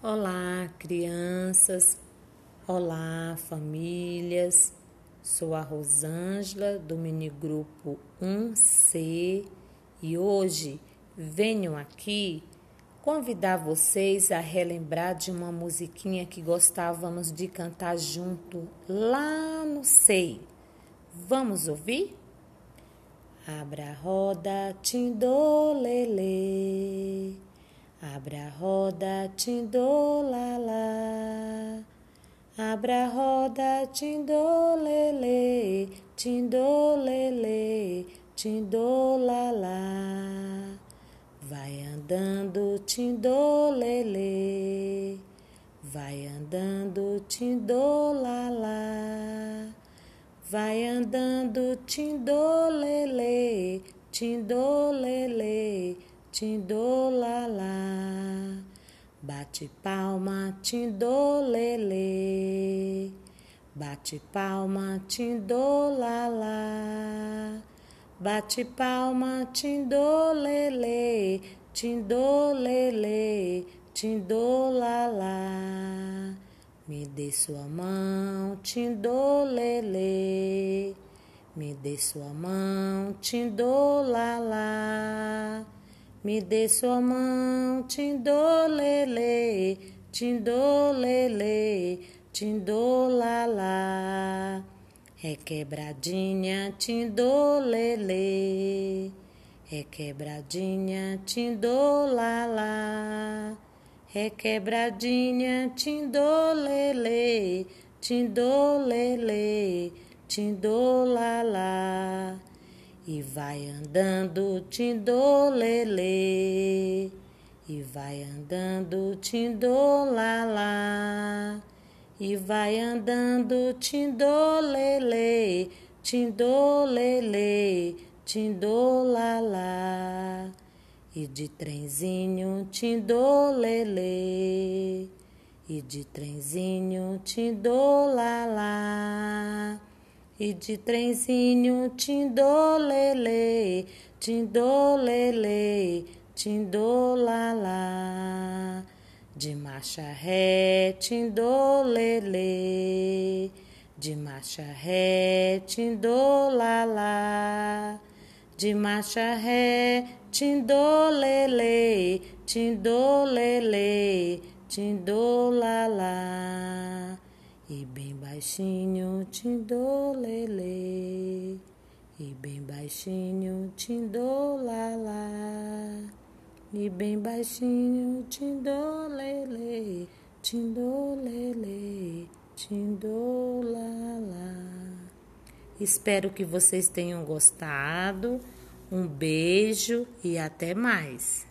Olá, crianças. Olá, famílias. Sou a Rosângela do minigrupo 1C e hoje venho aqui convidar vocês a relembrar de uma musiquinha que gostávamos de cantar junto lá no SEI. Vamos ouvir? Abra a roda, tindolele. Abra a roda, tindolala. Abra a roda, tindolele, tindolele, tindolala. Vai andando, tindolele. Vai andando, tindolala. Vai andando, tindolele, tindolele, tindolala. Bate palma, tindolele. Bate palma, tindolala. Bate palma, tindolele, tindolele, tindolala. Me dê sua mão, tindolele. Me dê sua mão, tindolala. Me dê sua mão, tindolele, tindolele, tindolala. Requebradinha, tindolele. Requebradinha, tindolala. Requebradinha, tindolele, tindolele, tindolala. E vai andando, tindolele. E vai andando, tindolala. E vai andando, tindolele, tindolele, tindolala. E de trenzinho, tindolele. E de trenzinho, tindolala. E de trenzinho, tindolele, tindolele, tindolala. De marcha ré, tindolele. De marcha ré, tindolala. De marcha ré, tindolele, tindolele, tindolala. E bem baixinho, tindolele. E bem baixinho, tindolala. E bem baixinho, tindolele, tindolele, tindolala. Espero que vocês tenham gostado. Um beijo e até mais.